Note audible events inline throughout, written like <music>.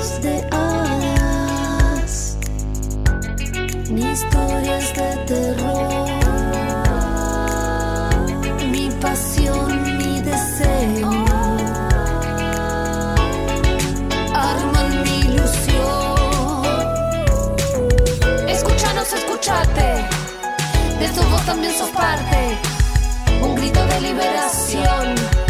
Ni de hadas, ni historias de terror. Mi pasión, mi deseo. Arman mi ilusión. Escúchanos, escúchate. De tu voz también sos parte. Un grito de liberación.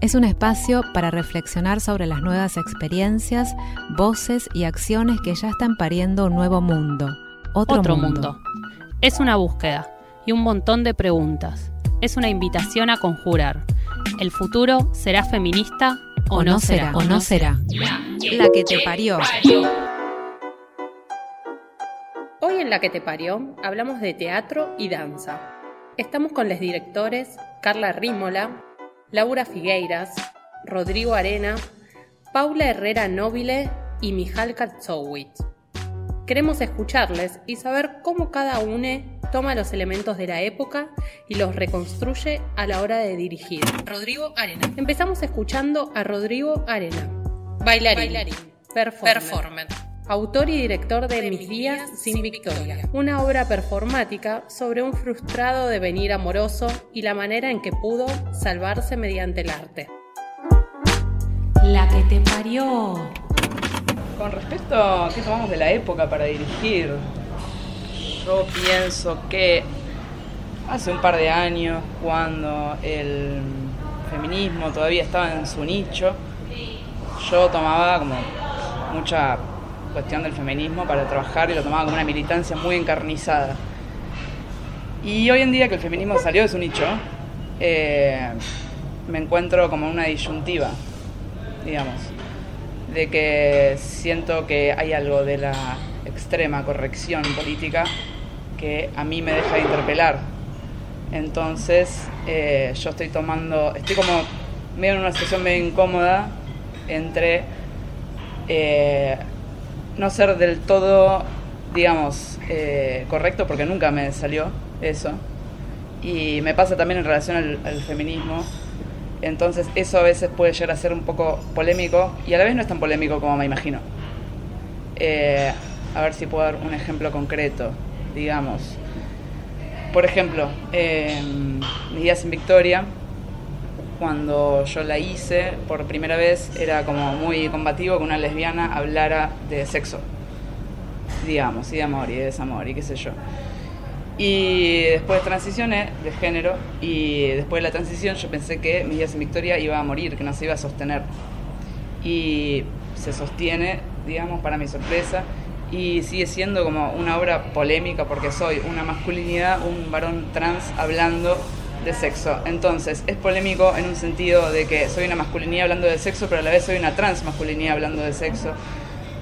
Es un espacio para reflexionar sobre las nuevas experiencias, voces y acciones que ya están pariendo un nuevo mundo. Otro, Otro mundo. mundo. Es una búsqueda y un montón de preguntas. Es una invitación a conjurar. ¿El futuro será feminista o, no será? o no será. La que te parió. Hoy en La que te parió hablamos de teatro y danza. Estamos con los directores Carla Rímola, Laura Figueiras, Rodrigo Arena, Paula Herrera Nobile y Mijal Katzowitz. Queremos escucharles y saber cómo cada uno toma los elementos de la época y los reconstruye a la hora de dirigir. Rodrigo Arena. Empezamos escuchando a Rodrigo Arena, bailarín, performer. Autor y director de Mis días sin victoria, una obra performática sobre un frustrado devenir amoroso y la manera en que pudo salvarse mediante el arte. La que te parió. Con respecto a qué tomamos de la época para dirigir, yo pienso que hace un par de años, cuando el feminismo todavía estaba en su nicho, yo tomaba como mucha cuestión del feminismo para trabajar y lo tomaba como una militancia muy encarnizada. Y hoy en día que el feminismo salió de su nicho, eh, me encuentro como una disyuntiva, digamos, de que siento que hay algo de la extrema corrección política que a mí me deja de interpelar. Entonces eh, yo estoy tomando, estoy como medio en una situación medio incómoda entre eh, no ser del todo, digamos, eh, correcto, porque nunca me salió eso. Y me pasa también en relación al, feminismo. Entonces eso a veces puede llegar a ser un poco polémico y a la vez no es tan polémico como me imagino. Eh, a ver si puedo dar un ejemplo concreto, digamos. Por ejemplo, eh, mis días en Victoria, cuando yo la hice por primera vez era como muy combativo que una lesbiana hablara de sexo, digamos, y de amor y de desamor y qué sé yo. Y después transicioné de género y después de la transición yo pensé que mis días en Victoria iba a morir, que no se iba a sostener. Y se sostiene, digamos, para mi sorpresa, y sigue siendo como una obra polémica porque soy una masculinidad, un varón trans hablando de sexo. Entonces, es polémico en un sentido de que soy una masculinidad hablando de sexo, pero a la vez soy una transmasculinidad hablando de sexo.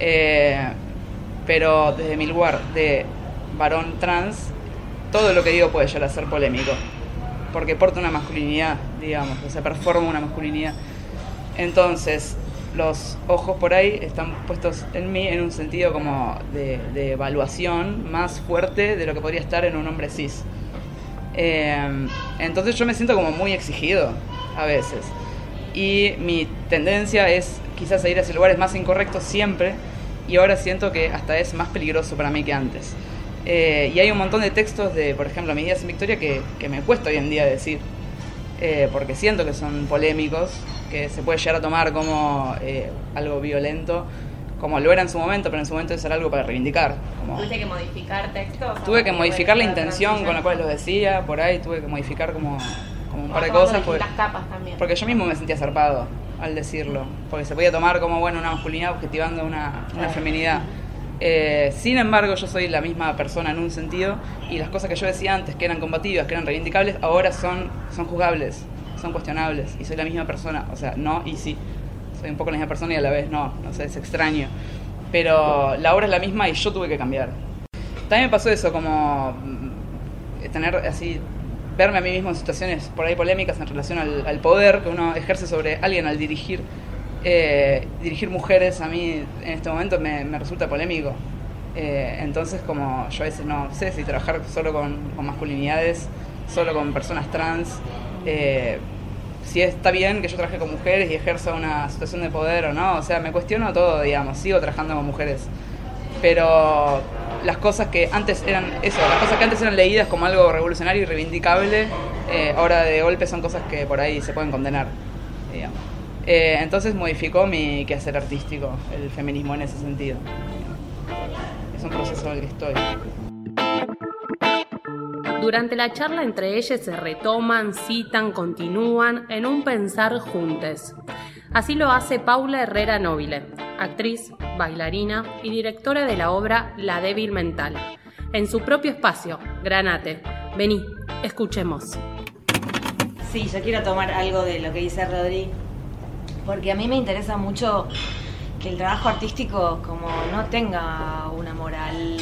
Eh, pero desde mi lugar de varón trans, todo lo que digo puede llegar a ser polémico. Porque porta una masculinidad, digamos, o sea, performa una masculinidad. Entonces, los ojos por ahí están puestos en mí en un sentido como de evaluación más fuerte de lo que podría estar en un hombre cis. Eh, entonces yo me siento como muy exigido a veces. Y mi tendencia es quizás a ir hacia lugares más incorrectos siempre. Y ahora siento que hasta es más peligroso para mí que antes. Eh, y hay un montón de textos de, por ejemplo, mis días en Victoria que, que me cuesta hoy en día decir. Eh, porque siento que son polémicos, que se puede llegar a tomar como eh, algo violento, como lo era en su momento, pero en su momento es algo para reivindicar. Como... ¿Tuviste que modificar textos? Tuve que modificar la intención con la cual los decía, por ahí tuve que modificar como, como un par de cosas. Porque, capas también. porque yo mismo me sentía zarpado al decirlo, porque se podía tomar como bueno una masculinidad objetivando una, una feminidad. Eh, sin embargo, yo soy la misma persona en un sentido y las cosas que yo decía antes, que eran combativas, que eran reivindicables, ahora son, son juzgables, son cuestionables y soy la misma persona. O sea, no y sí. Un poco la misma persona y a la vez no, no sé, es extraño. Pero la obra es la misma y yo tuve que cambiar. También me pasó eso, como mm, tener así, verme a mí mismo en situaciones por ahí polémicas en relación al, poder que uno ejerce sobre alguien al dirigir eh, dirigir mujeres a mí en este momento me, resulta polémico. Eh, entonces, como yo a veces no sé si trabajar solo con, con masculinidades, solo con personas trans, eh, si está bien que yo trabaje con mujeres y ejerza una situación de poder o no. O sea, me cuestiono todo, digamos, sigo trabajando con mujeres. Pero las cosas que antes eran eso, las cosas que antes eran leídas como algo revolucionario y reivindicable, eh, ahora de golpe son cosas que por ahí se pueden condenar, digamos. Eh, entonces modificó mi quehacer artístico, el feminismo en ese sentido. Es un proceso en el que estoy. Durante la charla entre ellas se retoman, citan, continúan en un pensar juntes. Así lo hace Paula Herrera Nobile, actriz, bailarina y directora de la obra La débil mental. En su propio espacio, Granate. Vení, escuchemos. Sí, yo quiero tomar algo de lo que dice Rodri, porque a mí me interesa mucho que el trabajo artístico como no tenga una moral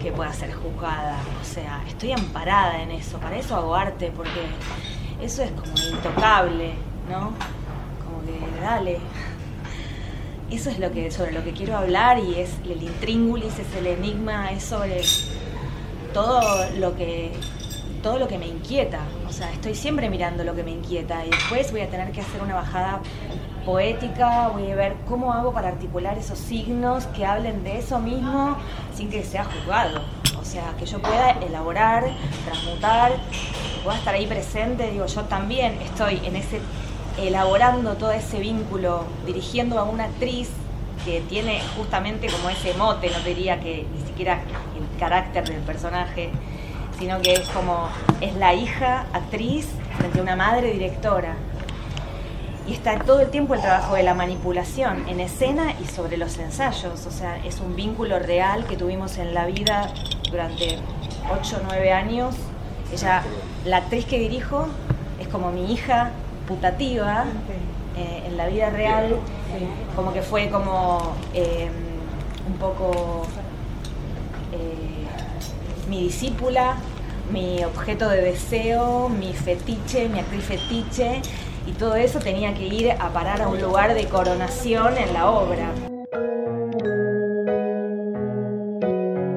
que pueda ser juzgada. O sea, estoy amparada en eso, para eso hago arte, porque eso es como intocable, ¿no? Como que dale. Eso es lo que, sobre lo que quiero hablar y es el intríngulis, es el enigma, es sobre todo lo que todo lo que me inquieta. O sea, estoy siempre mirando lo que me inquieta y después voy a tener que hacer una bajada poética, voy a ver cómo hago para articular esos signos que hablen de eso mismo sin que sea juzgado. O sea, que yo pueda elaborar, transmutar, que pueda estar ahí presente. Digo, yo también estoy en ese, elaborando todo ese vínculo, dirigiendo a una actriz que tiene justamente como ese mote, no diría que ni siquiera el carácter del personaje, sino que es como, es la hija actriz frente a una madre directora. Y está todo el tiempo el trabajo de la manipulación en escena y sobre los ensayos. O sea, es un vínculo real que tuvimos en la vida durante 8 o 9 años. Ella, la actriz que dirijo, es como mi hija putativa eh, en la vida real. Como que fue como eh, un poco eh, mi discípula, mi objeto de deseo, mi fetiche, mi actriz fetiche, y todo eso tenía que ir a parar a un lugar de coronación en la obra.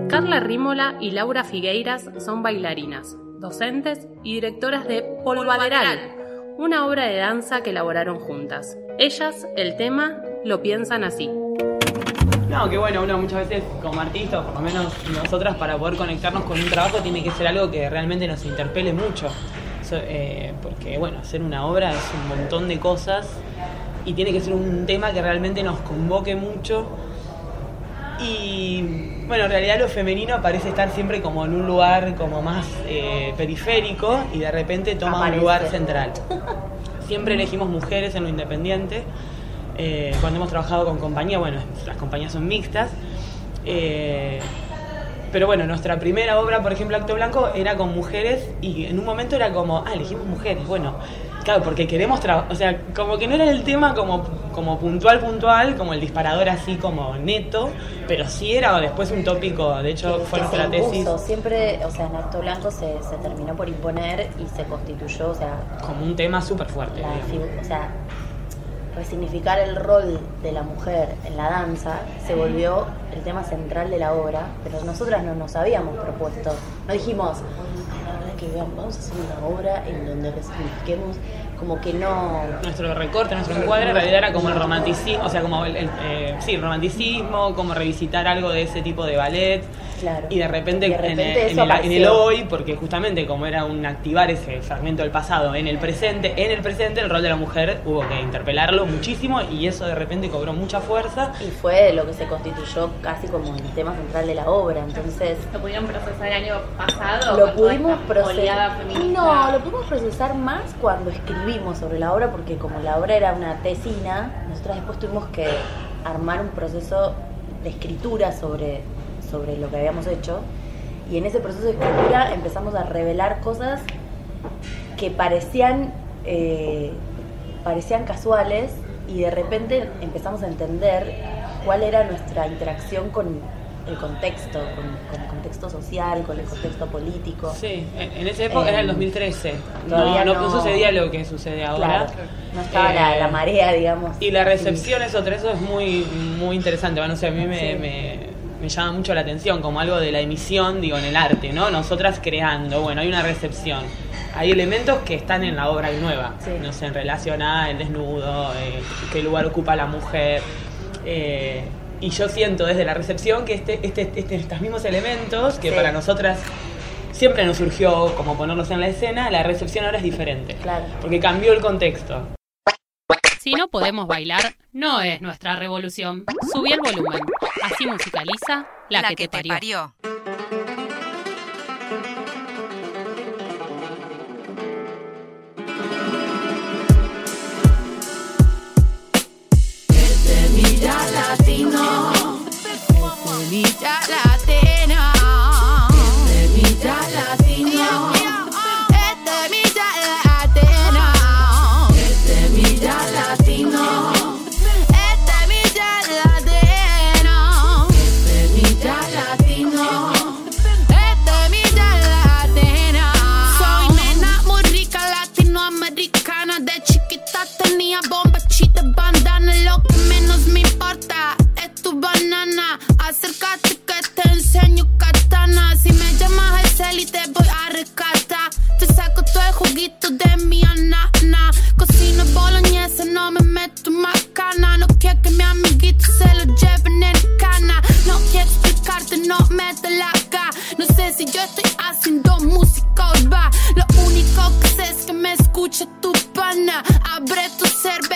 Carla Rímola y Laura Figueiras son bailarinas, docentes y directoras de Polvaderal, una obra de danza que elaboraron juntas. Ellas, el tema, lo piensan así. No, que bueno, uno muchas veces como artista, o por lo menos nosotras, para poder conectarnos con un trabajo, tiene que ser algo que realmente nos interpele mucho. Eh, porque, bueno, hacer una obra es un montón de cosas y tiene que ser un tema que realmente nos convoque mucho. Y, bueno, en realidad lo femenino parece estar siempre como en un lugar como más eh, periférico y de repente toma Aparece. un lugar central. Siempre elegimos mujeres en lo independiente. Eh, cuando hemos trabajado con compañías, bueno, las compañías son mixtas. Eh, pero bueno, nuestra primera obra, por ejemplo, Acto Blanco, era con mujeres y en un momento era como, ah, elegimos mujeres, bueno, claro, porque queremos trabajar, o sea, como que no era el tema como, como puntual, puntual, como el disparador así como neto, pero sí era después un tópico, de hecho Que fue nuestra tesis. Siempre, o sea, en Acto Blanco se, se terminó por imponer y se constituyó, o sea, como un tema súper fuerte. la o sea, resignificar el rol de la mujer en la danza se volvió el tema central de la obra, pero nosotras no nos habíamos propuesto, no dijimos, "Ay, la verdad que vamos a hacer una obra en donde resignifiquemos, como que no... Nuestro recorte, nuestro encuadre en realidad era como el romanticismo, o sea, como eh, sí, romanticismo, como revisitar algo de ese tipo de ballet. Claro. Y de repente, Y de en, repente en el- en el hoy, porque justamente como era un activar ese fragmento del pasado en el presente, en el presente el rol de la mujer hubo que interpelarlo muchísimo y eso de repente cobró mucha fuerza. Y fue lo que se constituyó casi como el tema central de la obra, entonces... ¿Lo pudieron procesar el año pasado? Lo pudimos procesar. No, lo pudimos procesar más cuando escribimos sobre la obra, porque como la obra era una tesina, nosotros después tuvimos que armar un proceso de escritura sobre, sobre lo que habíamos hecho. Y en ese proceso de escritura empezamos a revelar cosas que parecían, eh, parecían casuales y de repente empezamos a entender cuál era nuestra interacción con el contexto, con, con el contexto social, con el contexto político. Sí, en, esa época era el Eh, 2013. todavía no, no, no- sucedía lo que sucede ahora. Claro, no estaba la, Eh, la marea, digamos. Y la recepción es otra, eso es muy, muy interesante. Bueno, o sea, a mí me, Sí. me, me llama mucho la atención, como algo de la emisión, digo, en el arte, ¿no? Nosotras creando, bueno, hay una recepción. Hay elementos que están en la obra nueva, Sí. no sé, en relación a el desnudo, eh, qué lugar ocupa la mujer. eh, y yo siento desde la recepción que este, este, este- estos mismos elementos, que Sí. para nosotras siempre nos surgió como ponerlos en la escena, la recepción ahora es diferente. Claro. Porque cambió el contexto. Si no podemos bailar, no es nuestra revolución. Subí el volumen. Así musicaliza la, que, te parió. Mira latino, semilla latina, bandana, lo que menos me importa es tu banana. Acércate que te enseño katana. Si me llamas a cel y te voy a rescatar. Te saco todo el juguito de mi anana. Cocino boloñesa, no me meto macana. No quiero que mi amiguito se lo lleven en cana. No quiero explicarte, no me te la ca. No sé si yo estoy haciendo música urbana. Lo único que sé es que me escucha tu pana. Abre tu cerebro,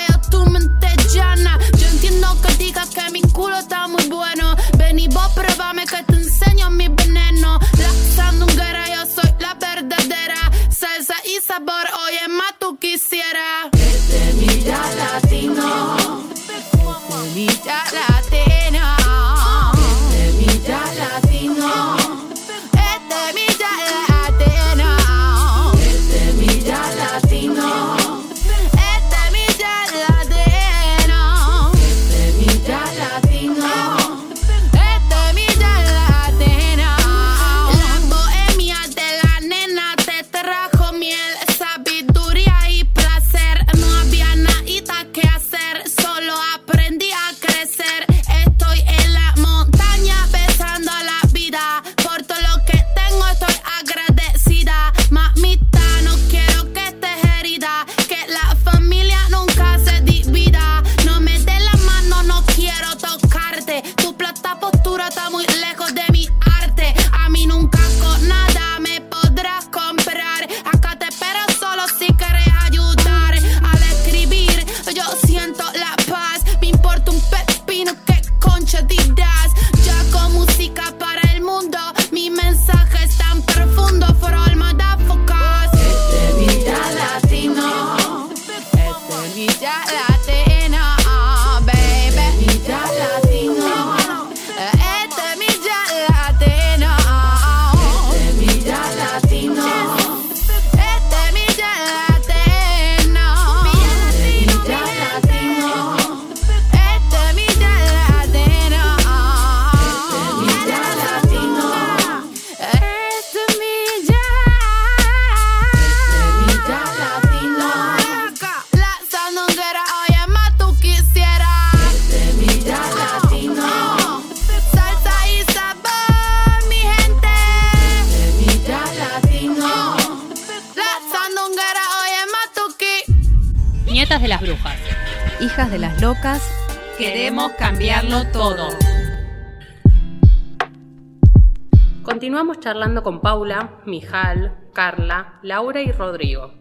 Continuamos charlando con Paula, Mijal, Carla, Laura y Rodrigo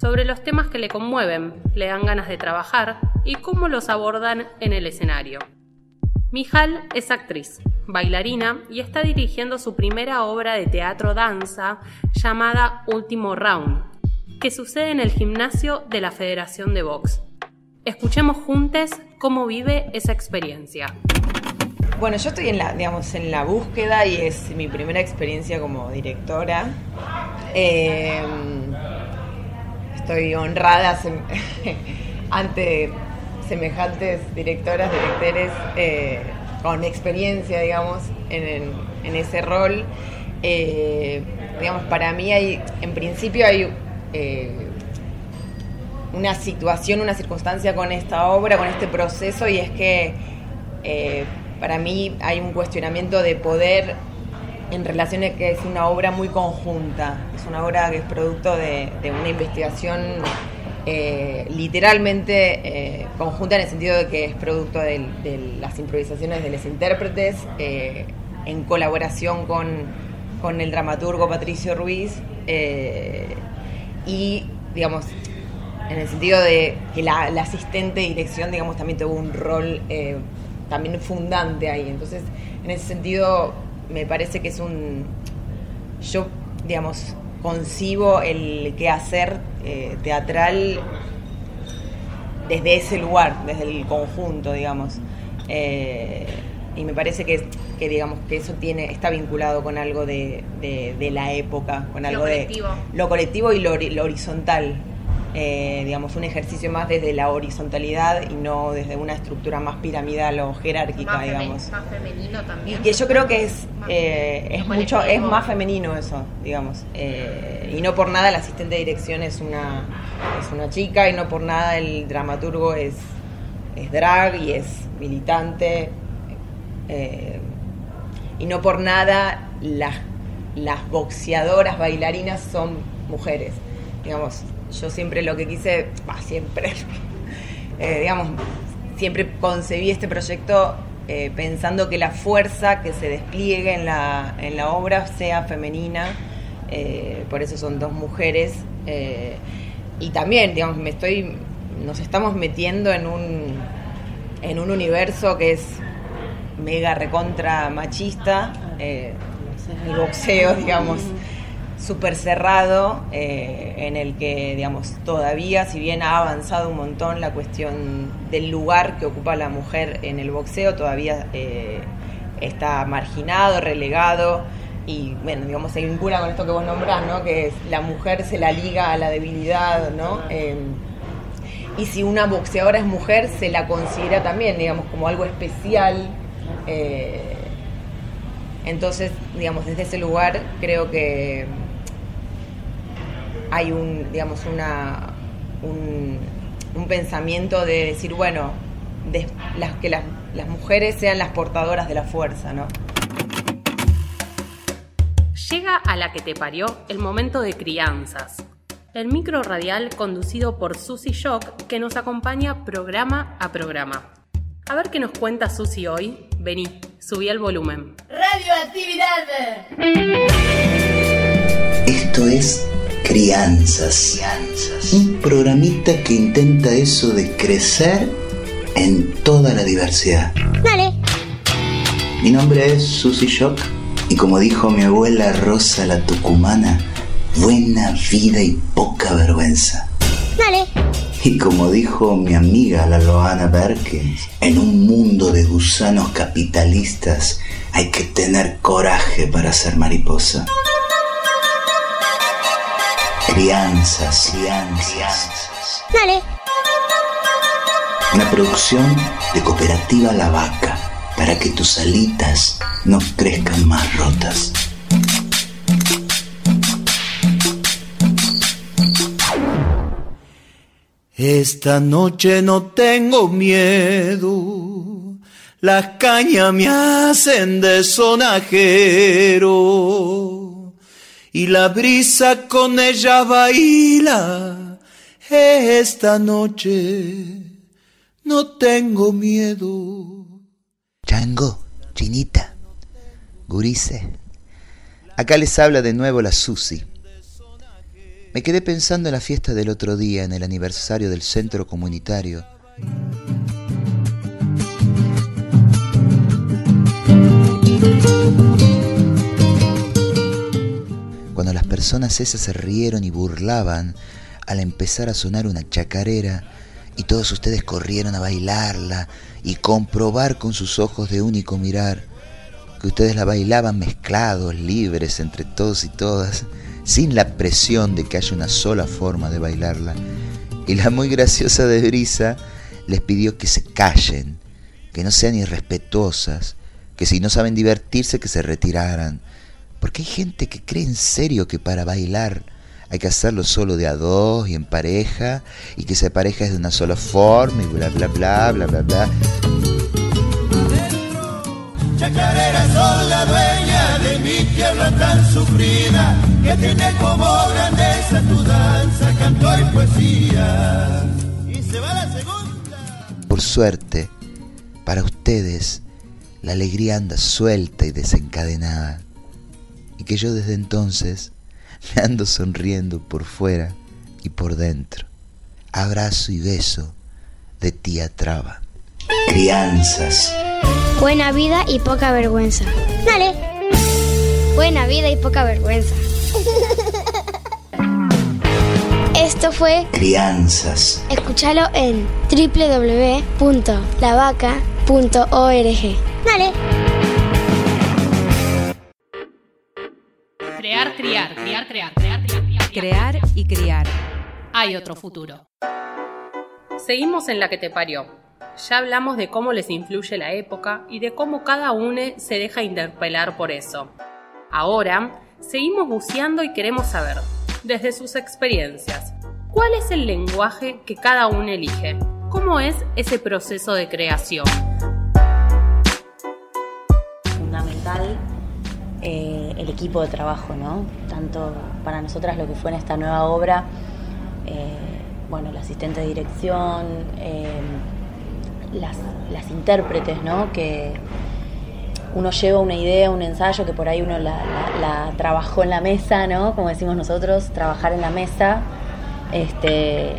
sobre los temas que le conmueven, le dan ganas de trabajar y cómo los abordan en el escenario. Mijal es actriz, bailarina y está dirigiendo su primera obra de teatro danza llamada Último Round, que sucede en el gimnasio de la Federación de Box. Escuchemos juntos cómo vive esa experiencia. Bueno, yo estoy en la, digamos, en la búsqueda y es mi primera experiencia como directora. Eh, estoy honrada <laughs> ante semejantes directoras, directores eh, con experiencia, digamos, en, ese rol. Eh, digamos, para mí hay, en principio hay eh, una situación, una circunstancia con esta obra, con este proceso, y es que para mí hay un cuestionamiento de poder en relación a que es una obra muy conjunta, es una obra que es producto de, una investigación eh, literalmente eh, conjunta en el sentido de que es producto de, las improvisaciones de los intérpretes eh, en colaboración con, el dramaturgo Patricio Ruiz y digamos en el sentido de que la, asistente de dirección digamos también tuvo un rol también fundante ahí entonces en ese sentido me parece que es un... Yo, digamos, concibo el quehacer eh, teatral desde ese lugar, desde el conjunto, digamos. Eh, y me parece que, que, digamos que eso tiene está vinculado con algo de, de, la época, con algo de lo colectivo y lo horizontal. Eh, digamos, un ejercicio más desde la horizontalidad y no desde una estructura más piramidal o jerárquica, digamos. Más femenino también. Y que yo creo que es, eh, es mucho, es más femenino eso, digamos. Eh, y no por nada el asistente de dirección es una, es una chica y no por nada el dramaturgo es, es drag y es militante. y no por nada las, las boxeadoras bailarinas son mujeres. Digamos, yo siempre lo que quise, siempre, <laughs> eh, digamos, siempre concebí este proyecto eh, pensando que la fuerza que se despliegue en la, en la obra sea femenina, eh, por eso son dos mujeres. y también, digamos, me estoy, nos estamos metiendo en un, en un universo que es mega recontra machista, el boxeo, digamos súper cerrado eh, en el que, digamos, todavía, si bien ha avanzado un montón la cuestión del lugar que ocupa la mujer en el boxeo, todavía eh, está marginado, relegado y, bueno, digamos, se vincula con esto que vos nombrás, ¿no? Que es la mujer se la liga a la debilidad, ¿no? Em, y si una boxeadora es mujer, se la considera también, digamos, como algo especial. Eh, entonces, digamos, desde ese lugar creo que hay un, digamos, una, un, pensamiento de decir, bueno, las, que las, las mujeres sean las portadoras de la fuerza, ¿no? Llega a la que te parió el momento de crianzas. El micro radial conducido por Susy Shock que nos acompaña programa a programa. A ver qué nos cuenta Susy hoy. Vení, subí el volumen. Radioactividad. Esto es Crianzas. Un programita que intenta eso de crecer en toda la diversidad. Dale. Mi nombre es Susy Shock y como dijo mi abuela Rosa la Tucumana, buena vida y poca vergüenza. Dale. Y como dijo mi amiga la Loana Berkins, en un mundo de gusanos capitalistas hay que tener coraje para ser mariposa. Crianzas, crianzas. Dale. Una producción de Cooperativa La Vaca para que tus alitas no crezcan más rotas. Esta noche no tengo miedo, las cañas me hacen de sonajero y la brisa con ella baila Esta noche no tengo miedo. Chango, chinita, gurice. Acá les habla de nuevo la Susi. Me quedé pensando en la fiesta del otro día, en el aniversario del centro comunitario. Cuando las personas esas se rieron y burlaban al empezar a sonar una chacarera y todos ustedes corrieron a bailarla y comprobar con sus ojos de único mirar que ustedes la bailaban mezclados, libres entre todos y todas, sin la presión de que haya una sola forma de bailarla. Y la muy graciosa de Brisa les pidió que se callen, que no sean irrespetuosas, que si no saben divertirse que se retiraran, porque hay gente que cree en serio que para bailar hay que hacerlo solo de a dos y en pareja, y que esa pareja es de una sola forma y bla bla bla bla bla bla. Chacarera son la dueña de mi tierra tan sufrida, que tiene como grandeza tu danza, canto y poesía. Y se va la segunda. Por suerte, para ustedes, la alegría anda suelta y desencadenada, que yo desde entonces me ando sonriendo por fuera y por dentro. Abrazo y beso de tía Traba. Crianzas. Buena vida y poca vergüenza. Dale. Buena vida y poca vergüenza. Esto fue Crianzas. Escúchalo en www.lavaca.org. Dale. Crear, criar, criar, crear, crear, criar, Crear y criar. Hay otro futuro. Seguimos en la que te parió. Ya hablamos de cómo les influye la época y de cómo cada uno se deja interpelar por eso. Ahora, seguimos buceando y queremos saber, desde sus experiencias, cuál es el lenguaje que cada uno elige. ¿Cómo es ese proceso de creación? El equipo de trabajo, ¿no? Tanto para nosotras lo que fue en esta nueva obra, eh, bueno, el asistente de dirección, eh, las, las intérpretes, ¿no? Que uno lleva una idea, un ensayo que por ahí uno la, trabajó en la mesa, ¿no? Como decimos nosotros, trabajar en la mesa. Este,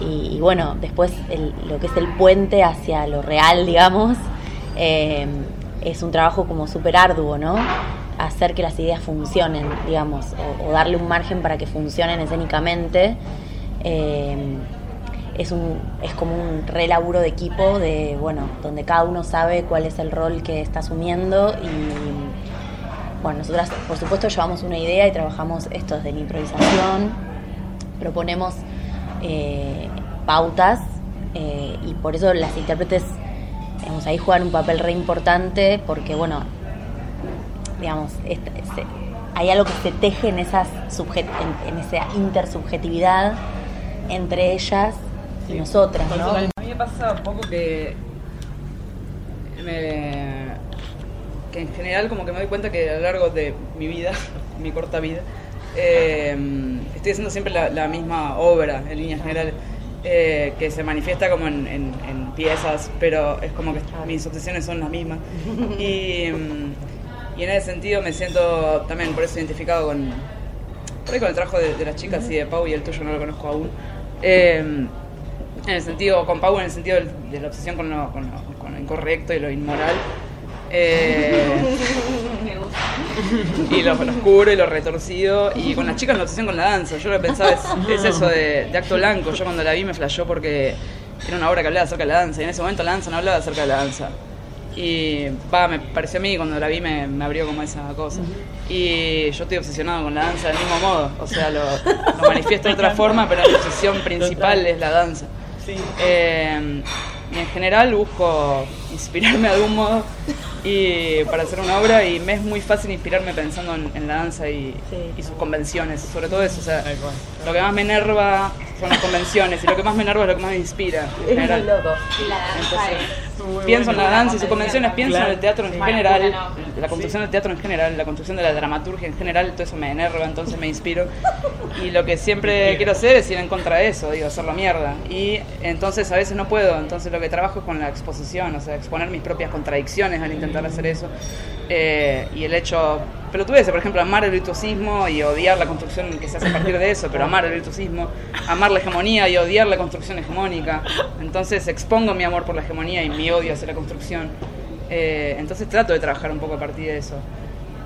y, bueno, después lo que es el puente hacia lo real, digamos, eh, es un trabajo como súper arduo, ¿no? Hacer que las ideas funcionen, digamos, o, darle un margen para que funcionen escénicamente. Eh, es, un, es como un relaburo de equipo, de, bueno, donde cada uno sabe cuál es el rol que está asumiendo y bueno, nosotras por supuesto llevamos una idea y trabajamos esto desde la improvisación, proponemos eh, pautas eh, y por eso las intérpretes, digamos, ahí juegan un papel re importante porque, bueno, digamos, esta- se- hay algo que se teje en, esas subjet- en, en esa intersubjetividad entre ellas y nosotras, ¿no? A mí me pasa un poco que me- que en general como que me doy cuenta que a lo largo de mi vida, <laughs> mi corta vida, eh, estoy haciendo siempre la, la misma obra en líneas generales, eh, que se manifiesta como en, en- en piezas, pero es como que mis obsesiones son las mismas. <laughs> Y, mm, y en ese sentido me siento también por eso identificado con, por ahí con el trabajo de, de las chicas y de Pau y el tuyo no lo conozco aún. Eh, en el sentido, con Pau en el sentido del- de la obsesión con lo, con lo- con lo incorrecto y lo inmoral. Eh, <laughs> y lo, lo oscuro y lo retorcido. Y con las chicas la obsesión con la danza. Yo lo que pensaba es, es eso de, de acto blanco. Yo cuando la vi me flashó porque era una obra que hablaba acerca de la danza. Y en ese momento la danza no hablaba acerca de la danza. Y va, me pareció a mí cuando la vi me, me abrió como esa cosa. Y yo estoy obsesionado con la danza del mismo modo. O sea, lo, lo manifiesto de otra <laughs> forma, pero mi obsesión principal es la danza. Eh, y en general busco inspirarme de algún modo y para hacer una obra y me es muy fácil inspirarme pensando en, la danza y, y, sus convenciones, sobre todo eso, o sea, lo que más me enerva son las convenciones y lo que más me enerva es lo que más me inspira. Es muy loco. pienso en la danza y sus convenciones, pienso en el teatro en general, la construcción del teatro en general, la construcción de la dramaturgia en general, todo eso me enerva, entonces me inspiro. Y lo que siempre quiero hacer es ir en contra de eso, digo, hacerlo mierda. Y entonces a veces no puedo, entonces lo que trabajo es con la exposición, o sea, exponer mis propias contradicciones al intentar hacer eso. Eh, y el hecho, pero tú ves, por ejemplo, amar el virtuosismo y odiar la construcción que se hace a partir de eso, pero amar el virtuosismo, amar la hegemonía y odiar la construcción hegemónica. Entonces expongo mi amor por la hegemonía y mi odio hacia la construcción. Eh, entonces trato de trabajar un poco a partir de eso.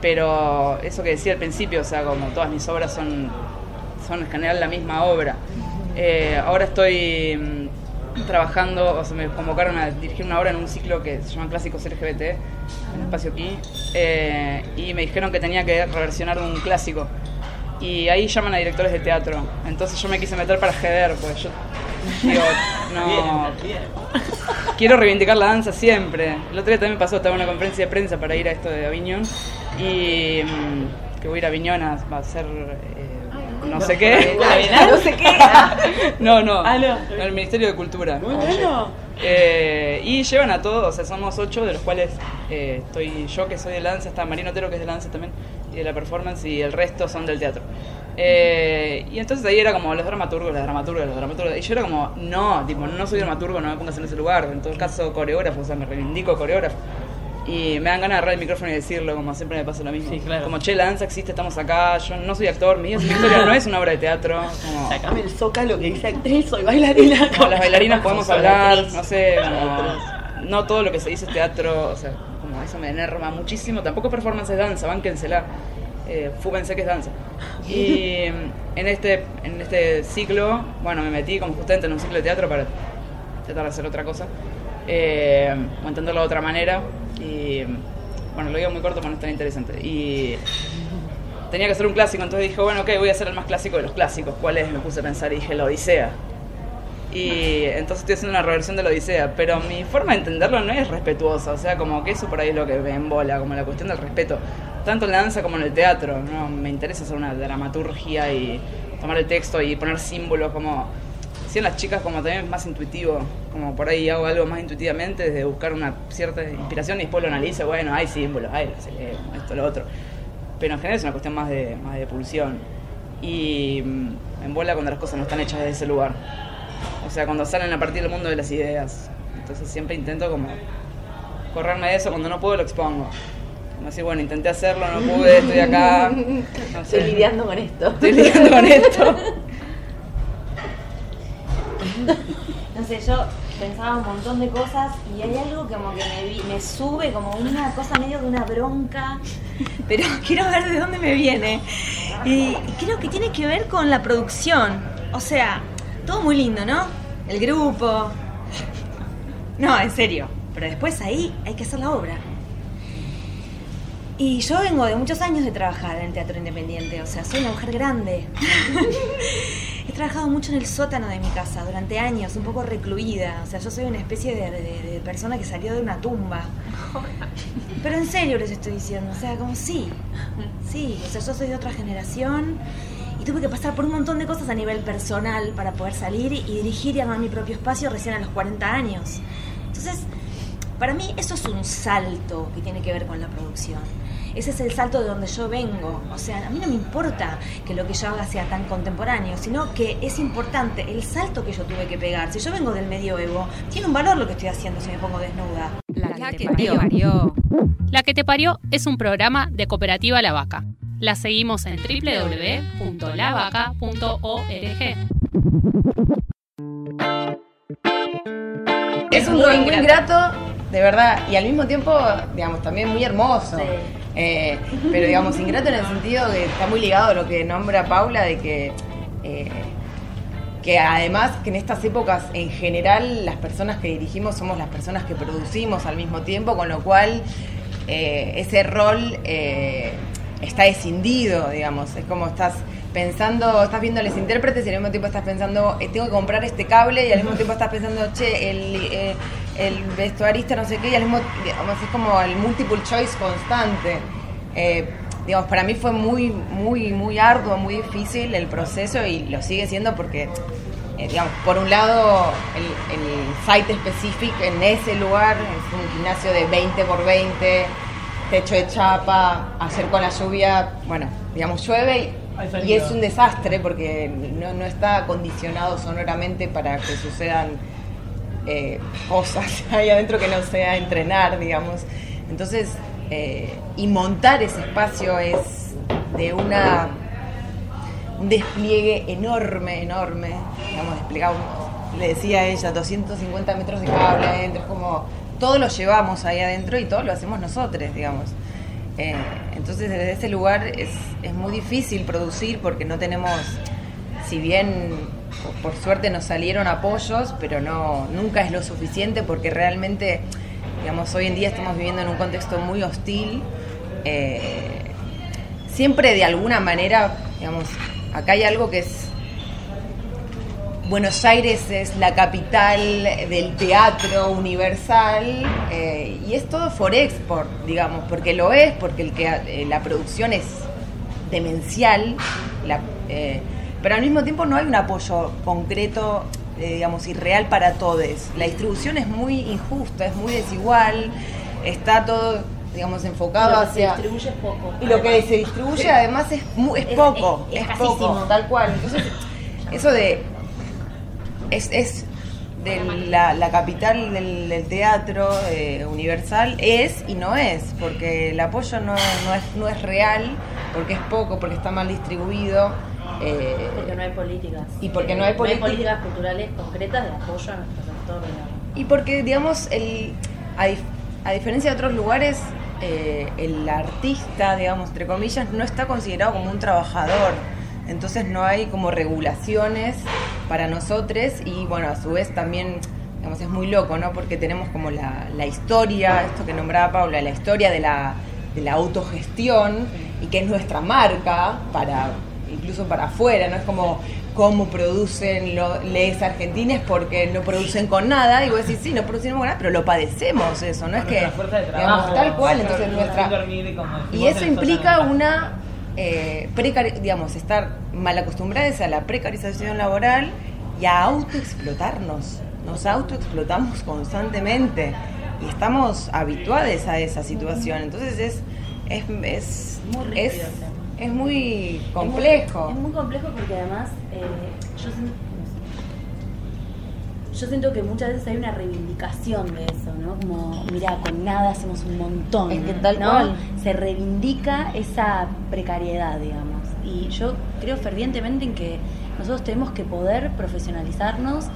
Pero eso que decía al principio, o sea, como todas mis obras son, son en general la misma obra. Eh, ahora estoy mm, trabajando, o sea, me convocaron a dirigir una obra en un ciclo que se llama Clásicos LGBT, en Espacio Aquí, eh, y me dijeron que tenía que reversionar un clásico. Y ahí llaman a directores de teatro. Entonces yo me quise meter para jeder, pues yo digo, no. <laughs> Quiero reivindicar la danza siempre. El otro día también pasó, estaba en una conferencia de prensa para ir a esto de Aviñón. Y mm, que voy a ir a Aviñón a, a hacer. Eh, no sé qué. <laughs> No sé qué. <laughs> No, no. Ah, no. El Ministerio de Cultura. Muy bueno. Eh, y llevan a todos, o sea, somos ocho, de los cuales eh, estoy yo que soy de danza, está Marino Otero que es de danza también, y de la performance, y el resto son del teatro. Eh, y entonces ahí era como los dramaturgos, las dramaturgas, los dramaturgos. Y yo era como, no, tipo, no soy dramaturgo, no me pongas en ese lugar. En todo caso, coreógrafo, o sea, me reivindico coreógrafo. Y me dan ganas de agarrar el micrófono y decirlo, como siempre me pasa lo mismo. Como, che, la danza existe, estamos acá, yo no soy actor, mi historia no es una obra de teatro. <laughs> Como... Sacame el zócalo que dice actriz, soy bailarina. <laughs> Como las bailarinas podemos hablar, no sé, no todo lo que se dice es teatro, o sea, como eso me enerva muchísimo. Tampoco performance es danza, bánquensela eh, fúmense que es danza. Y <laughs> en este, en este ciclo, bueno, me metí como justamente en un ciclo de teatro para tratar de hacer otra cosa, eh, o entenderlo de otra manera. Y bueno, lo digo muy corto para no es tan interesante. Y tenía que hacer un clásico, entonces dije, bueno, ok, voy a hacer el más clásico de los clásicos. ¿Cuál es? Me puse a pensar y dije, la Odisea. Y entonces estoy haciendo una reversión de la Odisea, pero mi forma de entenderlo no es respetuosa, o sea, como que eso por ahí es lo que me embola, como la cuestión del respeto tanto en la danza como en el teatro. ¿no? Me interesa hacer una dramaturgia y tomar el texto y poner símbolos como... En las chicas como también es más intuitivo, como por ahí hago algo más intuitivamente, desde buscar una cierta inspiración y después lo analizo, bueno, hay símbolos, hay esto, lo otro. Pero en general es una cuestión más de, más de pulsión. Y mm, me embola cuando las cosas no están hechas desde ese lugar. O sea, cuando salen a partir del mundo de las ideas. Entonces siempre intento como correrme de eso, cuando no puedo lo expongo. Así, bueno, intenté hacerlo, no pude, estoy acá. <laughs> Estoy lidiando con esto. Estoy lidiando con esto. <laughs> <laughs> No sé, yo pensaba un montón de cosas y hay algo como que me, me sube como una cosa medio de una bronca, pero <laughs> quiero ver de dónde me viene. Y creo que tiene que ver con la producción. O sea, todo muy lindo, ¿no? El grupo. No, en serio. Pero después ahí hay que hacer la obra. Y yo vengo de muchos años de trabajar en el teatro independiente, o sea, soy una mujer grande. <laughs> He trabajado mucho en el sótano de mi casa durante años, un poco recluida, o sea, yo soy una especie de, persona que salió de una tumba. Pero en serio les estoy diciendo, o sea, como sí, sí, o sea, yo soy de otra generación y tuve que pasar por un montón de cosas a nivel personal para poder salir y dirigir y armar mi propio espacio recién a los 40 años. Entonces, para mí eso es un salto que tiene que ver con la producción. Ese es el salto de donde yo vengo. O sea, a mí no me importa que lo que yo haga sea tan contemporáneo, sino que es importante el salto que yo tuve que pegar. Si yo vengo del medioevo, tiene un valor lo que estoy haciendo si me pongo desnuda. La, que, te parió. La que te parió es un programa de Cooperativa La Vaca. La seguimos en www.lavaca.org. Es un rol muy grato, de verdad, y al mismo tiempo, digamos, también muy hermoso. Eh, pero digamos, ingrato en el sentido que está muy ligado a lo que nombra Paula, de que, eh, que además que en estas épocas en general las personas que dirigimos somos las personas que producimos al mismo tiempo, con lo cual eh, ese rol está escindido, digamos, es como estás pensando, estás viendo los intérpretes y al mismo tiempo estás pensando, eh, tengo que comprar este cable y al mismo tiempo estás pensando, che, el, eh, el vestuarista no sé qué, y al mismo digamos, es como el multiple choice constante. Eh, digamos, para mí fue muy, muy, muy arduo, muy difícil el proceso y lo sigue siendo porque, eh, digamos, por un lado, el, el site específico en ese lugar es un gimnasio de 20 por 20, techo de chapa, hacer con la lluvia, bueno, digamos, llueve y es un desastre porque no, no está acondicionado sonoramente para que sucedan eh, cosas <laughs> ahí adentro que no sea entrenar, digamos. Entonces, eh, y montar ese espacio es de una un despliegue enorme, enorme. Digamos, desplegamos, le decía a ella, 250 metros de cable adentro, es como todo lo llevamos ahí adentro y todo lo hacemos nosotros, digamos. Eh, entonces desde ese lugar es, es muy difícil producir porque no tenemos, si bien por, suerte nos salieron apoyos, pero no, nunca es lo suficiente porque realmente, digamos, hoy en día estamos viviendo en un contexto muy hostil. eh, siempre de alguna manera, digamos, acá hay algo que es Buenos Aires es la capital del teatro universal eh, y es todo for export, digamos, porque lo es, porque el que, eh, la producción es demencial, la- eh, pero al mismo tiempo no hay un apoyo concreto, digamos, y real para todos. La distribución es muy injusta, es muy desigual, está todo, digamos, enfocado Lo que se distribuye es poco. Y lo que se distribuye además es, mu- es Es- poco, es- es, es poco, tal cual. Entonces, eso de. Es, es de la, la capital del, del teatro eh, universal, es y no es, porque el apoyo no, no, es, no es real, porque es poco, porque está mal distribuido. eh, Porque no hay políticas. Y porque no hay política- políticas culturales concretas de apoyo a nuestro sector. digamos. Y porque, digamos, el, a, dif- a diferencia de otros lugares, eh, el artista, digamos, entre comillas, no está considerado como un trabajador. Entonces no hay como regulaciones para nosotros y, bueno, a su vez también, digamos, es muy loco, ¿no? Porque tenemos como la, la historia, esto que nombraba Paula, la historia de la, de la autogestión y que es nuestra marca para incluso para afuera, no es como cómo producen los les argentines porque no producen con nada, y vos decís, sí, no producimos con nada, pero lo padecemos eso, no es que, fuerza de digamos, tal cual, entonces nuestra... dormir, Y eso implica una, eh, digamos, estar mal acostumbrados a la precarización laboral y a autoexplotarnos. Nos autoexplotamos constantemente y estamos habituados a esa situación. Entonces es, es, es, Muy es, muy Es muy- complejo. Es muy, complejo porque además eh, yo, yo siento que muchas veces hay una reivindicación de eso, ¿no? Como, mira, con nada hacemos un montón. Es que tal ¿no? cual. Se reivindica esa precariedad, digamos. Y yo creo fervientemente en que nosotros tenemos que poder profesionalizarnos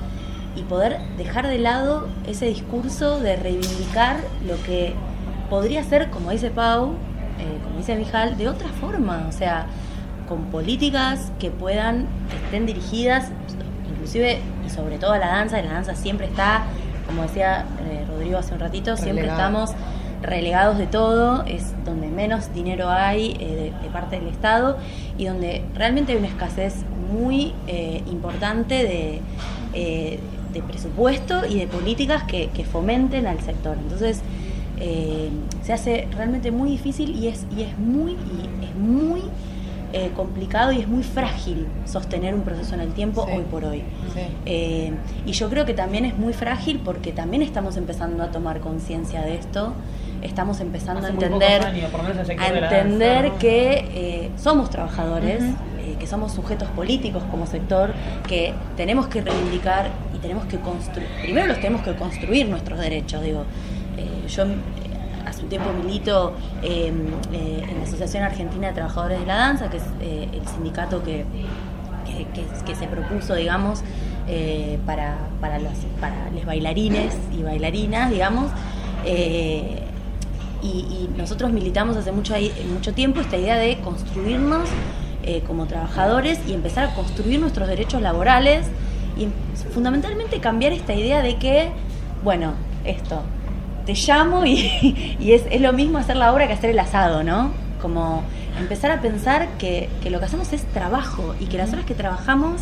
y poder dejar de lado ese discurso de reivindicar lo que podría ser, como dice Pau, eh, como dice Mijal, de otra forma, o sea, con políticas que puedan, que estén dirigidas, inclusive y sobre todo a la danza, y la danza siempre está, como decía eh, Rodrigo hace un ratito, siempre estamos relegados de todo, es donde menos dinero hay eh, de, de parte del Estado y donde realmente hay una escasez muy eh, importante de, de presupuesto y de políticas que, que fomenten al sector. Entonces, se hace realmente muy difícil y es, y es muy, y es muy eh, complicado y es muy frágil sostener un proceso en el tiempo Sí. hoy por hoy. Sí. Eh, y yo creo que también es muy frágil porque también estamos empezando a tomar conciencia de esto, estamos empezando Hace a entender, años, a entender danza, ¿no? que eh, somos trabajadores, que somos sujetos políticos como sector, que tenemos que reivindicar y tenemos que construir, primero los tenemos que construir nuestros derechos, digo, yo un tiempo milito eh, eh, en la Asociación Argentina de Trabajadores de la Danza, que es eh, el sindicato que, que, se propuso, digamos, eh, para, para, los, para los bailarines y bailarinas, digamos. y, y nosotros militamos hace mucho, mucho tiempo esta idea de construirnos como trabajadores y empezar a construir nuestros derechos laborales y fundamentalmente cambiar esta idea de que, bueno, esto, te llamo y, <laughs> y es, es lo mismo hacer la obra que hacer el asado, ¿no? Como empezar a pensar que, que lo que hacemos es trabajo y que las horas que trabajamos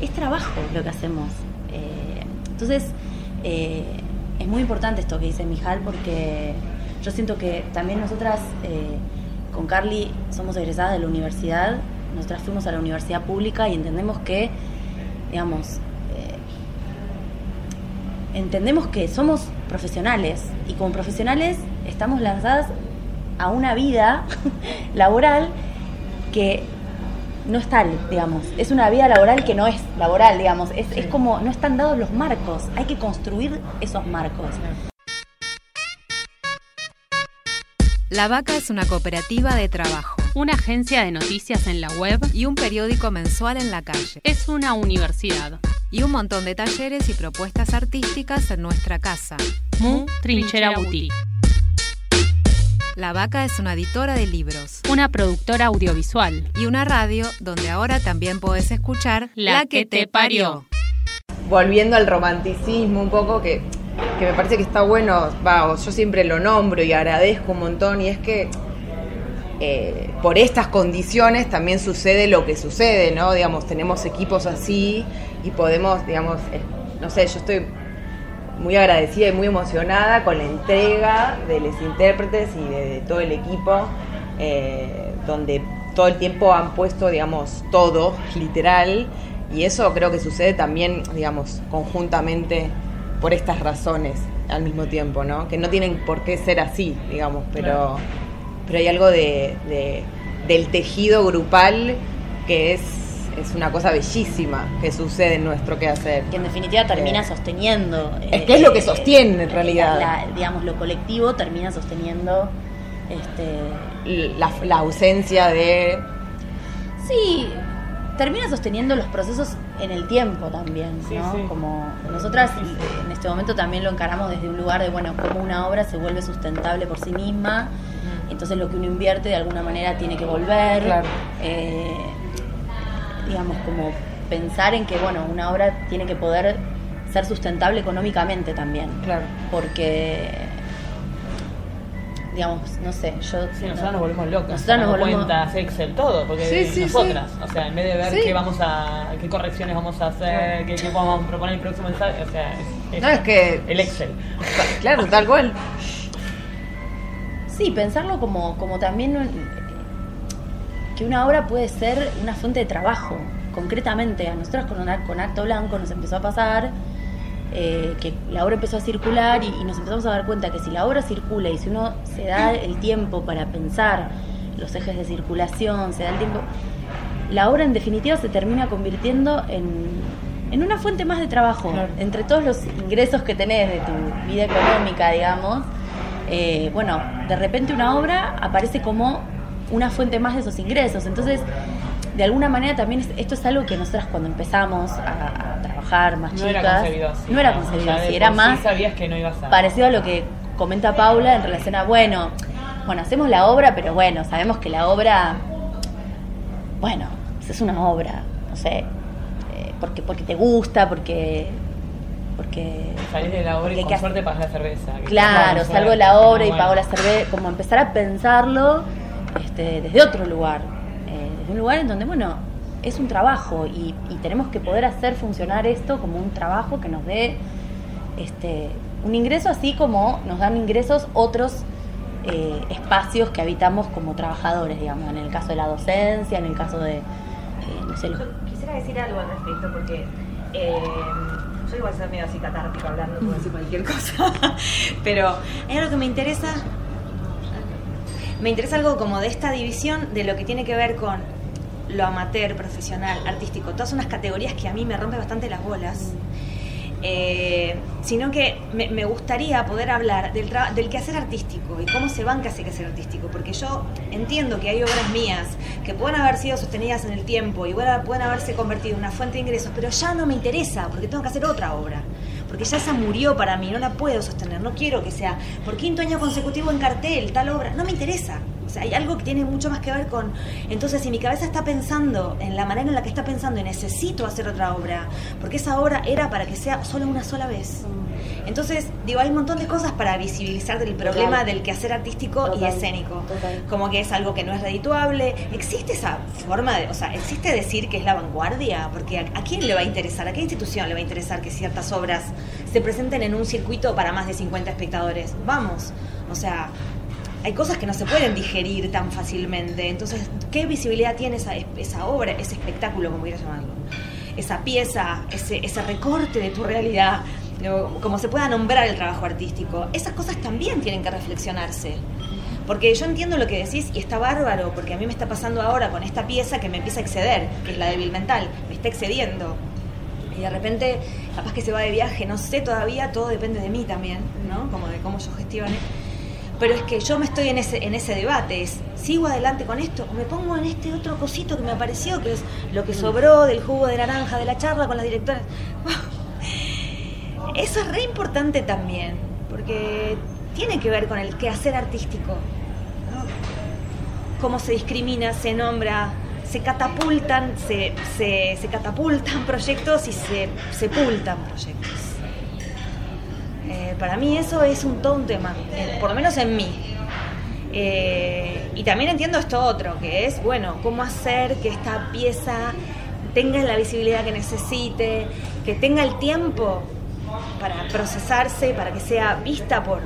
es trabajo lo que hacemos. Eh, entonces, eh, es muy importante esto que dice Mijal porque yo siento que también nosotras eh, con Carly somos egresadas de la universidad, nosotras fuimos a la universidad pública y entendemos que, digamos, entendemos que somos profesionales y como profesionales estamos lanzadas a una vida <laughs> laboral que no es tal, digamos. Es una vida laboral que no es laboral, digamos. Es, es como, no están dados los marcos. Hay que construir esos marcos. La Vaca es una cooperativa de trabajo, Una agencia de noticias en la web y un periódico mensual en la calle, es una universidad. y un montón de talleres y propuestas artísticas en nuestra casa. Mu Trinchera Boutique. La Vaca es una editora de libros Una productora audiovisual. y una radio donde ahora también podés escuchar La que te parió. volviendo al romanticismo un poco, que, que me parece que está bueno, va, yo siempre lo nombro y agradezco un montón, y es que eh, por estas condiciones también sucede lo que sucede, ¿no? Digamos, tenemos equipos así y podemos, digamos, eh, no sé, yo estoy muy agradecida y muy emocionada con la entrega de los intérpretes y de, de todo el equipo, eh, donde todo el tiempo han puesto, digamos, todo, <laughs> literal, y eso creo que sucede también, digamos, conjuntamente por estas razones al mismo tiempo, ¿no? Que no tienen por qué ser así, digamos, pero, pero hay algo de, de- del tejido grupal que es, es una cosa bellísima que sucede en nuestro quehacer. Que en definitiva termina Eh, sosteniendo. Es eh, que es lo que eh, sostiene en realidad. la- digamos, lo colectivo termina sosteniendo. Este, la, la ausencia de... Sí, termina sosteniendo los procesos en el tiempo también, Sí, ¿no? sí. Como nosotras en este momento también lo encaramos desde un lugar de, bueno, cómo una obra se vuelve sustentable por sí misma, entonces lo que uno invierte de alguna manera tiene que volver. Claro. Eh, digamos, como pensar en que, bueno, una obra tiene que poder ser sustentable económicamente también. Claro. Porque, digamos, no sé, yo... Sí, nosotros nos volvemos locas. Nosotras nos volvemos... cuentas, Excel, todo, porque Sí, sí, nosotras, o sea, en vez de ver Sí. qué vamos a, qué correcciones vamos a hacer, qué, qué vamos a proponer el próximo ensayo, o sea, es, No, es que- el Excel. Claro, tal cual. Sí, pensarlo como, como también un- que una obra puede ser una fuente de trabajo. Concretamente, a nosotros con, con Acto Blanco nos empezó a pasar eh, que la obra empezó a circular y, y nos empezamos a dar cuenta que si la obra circula y si uno se da el tiempo para pensar los ejes de circulación, se da el tiempo, la obra en definitiva se termina convirtiendo en, en una fuente más de trabajo. Entre todos los ingresos que tenés de tu vida económica, digamos, eh, bueno, de repente una obra aparece como una fuente más de esos ingresos. Entonces, de alguna manera también es- esto es algo que nosotras cuando empezamos a, a trabajar más No chicas, era concebido así. no era concebido de así, era sí más sabías que no ibas a... parecido a lo que comenta Paula en relación a, bueno, bueno, hacemos la obra, pero bueno, sabemos que la obra, bueno, pues es una obra, no sé, eh, porque, porque te gusta, porque... porque Salís de la obra y con que suerte pagas la cerveza. Claro, salgo de la obra y pago la cerveza, como empezar a pensarlo este, desde otro lugar, eh, desde un lugar en donde, bueno, es un trabajo y, y tenemos que poder hacer funcionar esto como un trabajo que nos dé este, un ingreso así como nos dan ingresos otros eh, espacios que habitamos como trabajadores, digamos, en el caso de la docencia, en el caso de, eh, no sé, quisiera decir algo al respecto porque yo igual soy medio así catártica hablando, puedo decir cualquier cosa, <laughs> pero hay algo que me interesa, me interesa algo como de esta división de lo que tiene que ver con lo amateur, profesional, artístico, todas unas categorías que a mí me rompen bastante las bolas. Eh, sino que me, gustaría poder hablar del, del quehacer artístico y cómo se banca ese quehacer artístico, porque yo entiendo que hay obras mías que pueden haber sido sostenidas en el tiempo y pueden haberse convertido en una fuente de ingresos, pero ya no me interesa porque tengo que hacer otra obra, porque ya esa murió para mí, no la puedo sostener, no quiero que sea por quinto año consecutivo en cartel, tal obra, no me interesa. O sea, hay algo que tiene mucho más que ver con... Entonces, si mi cabeza está pensando en la manera en la que está pensando y necesito hacer otra obra, porque esa obra era para que sea solo una sola vez. Entonces, digo, hay un montón de cosas para visibilizar del problema Total. del quehacer artístico y escénico. total. Como que es algo que no es redituable. ¿Existe esa forma de, o sea, existe decir que es la vanguardia? Porque a, a quién le va a interesar, a qué institución le va a interesar que ciertas obras se presenten en un circuito para más de 50 espectadores? Vamos, o sea, hay cosas que no se pueden digerir tan fácilmente. Entonces, ¿qué visibilidad tiene esa, esa obra, ese espectáculo, como quieras llamarlo? Esa pieza, ese, ese recorte de tu realidad, como se pueda nombrar el trabajo artístico. Esas cosas también tienen que reflexionarse. Porque yo entiendo lo que decís y está bárbaro, porque a mí me está pasando ahora con esta pieza que me empieza a exceder, que es la débil mental, me está excediendo. Y de repente, capaz que se va de viaje, no sé todavía, todo depende de mí también, ¿no? Como de cómo yo gestione. Pero es que yo me estoy en ese, en ese debate, es, ¿sigo adelante con esto o me pongo en este otro cosito que me apareció, que es lo que sobró del jugo de naranja de la charla con las directoras? <laughs> Eso es re importante también, porque tiene que ver con el quehacer artístico. Cómo se discrimina, se nombra, se catapultan, se, se, se catapultan <laughs> proyectos y se sepultan proyectos. Eh, para mí eso es un todo un tema, eh, por lo menos en mí. Eh, y también entiendo esto otro, que es, bueno, cómo hacer que esta pieza tenga la visibilidad que necesite, que tenga el tiempo para procesarse, para que sea vista por,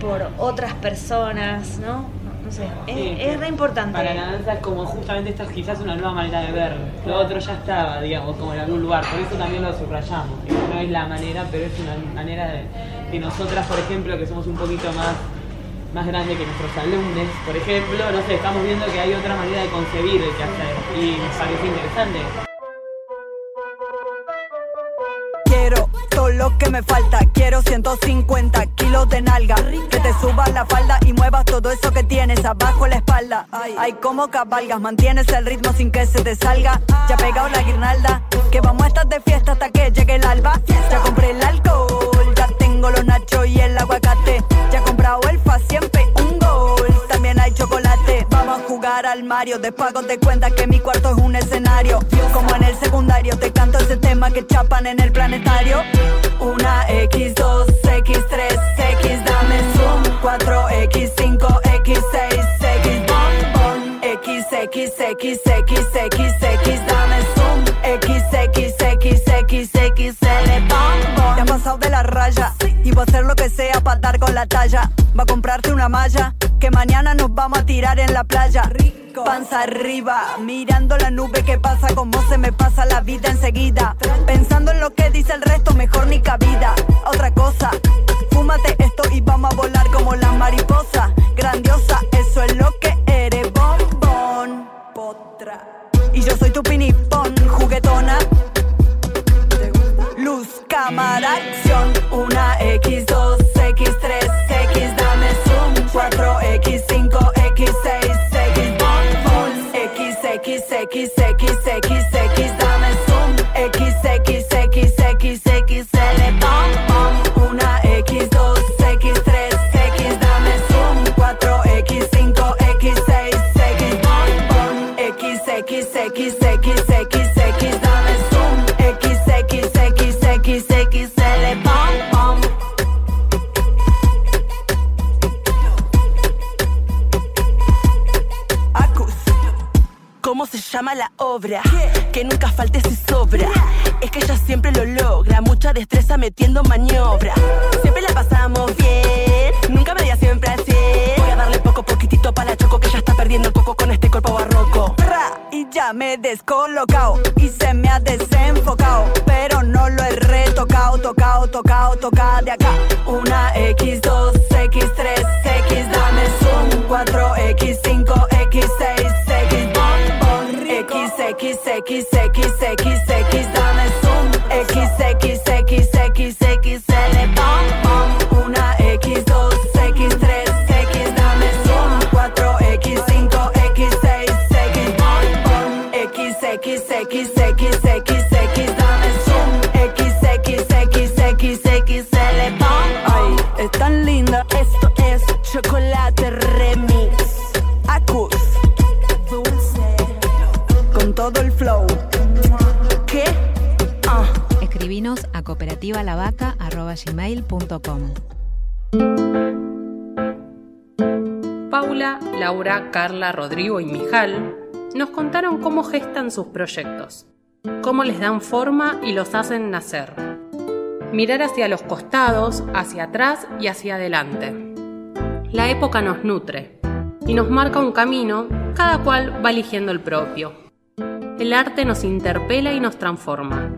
por otras personas, ¿no? No, sé, es, Sí, es re importante. Para la danza como justamente esta es quizás una nueva manera de ver. Lo otro ya estaba, digamos, como en algún lugar. Por eso también lo subrayamos. No es la manera, pero es una manera de que nosotras, por ejemplo, que somos un poquito más más grande que nuestros alumnos, por ejemplo, no sé, estamos viendo que hay otra manera de concebir el quehacer y me parece interesante. Lo que me falta. Quiero 150 kilos de nalga. Que te subas la falda y muevas todo eso que tienes abajo la espalda. Ay, como cabalgas, mantienes el ritmo sin que se te salga. Ya pegado la guirnalda. Que vamos a estar de fiesta hasta que llegue el alba. Ya compré el alcohol, ya tengo los nachos y el aguacate. Jugar al Mario. Después hago de cuenta que mi cuarto es un escenario. Como en el secundario, te canto ese tema que chapan en el planetario. Una X2, X3, X, dame zoom. 4, X5, X6, X, bon, bon. X, X, X, X, X, voy a hacer lo que sea para dar con la talla. Va a comprarte una malla que mañana nos vamos a tirar en la playa. Panza arriba, mirando la nube que pasa, como se me pasa la vida enseguida. Pensando en lo que dice el resto, mejor ni cabida. 4, Carla, Rodrigo y Mijal nos contaron cómo gestan sus proyectos, cómo les dan forma y los hacen nacer. Mirar hacia los costados, hacia atrás y hacia adelante. La época nos nutre y nos marca un camino, cada cual va eligiendo el propio. El arte nos interpela y nos transforma.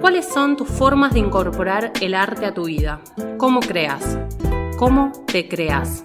¿Cuáles son tus formas de incorporar el arte a tu vida? ¿Cómo creas? ¿Cómo te creas?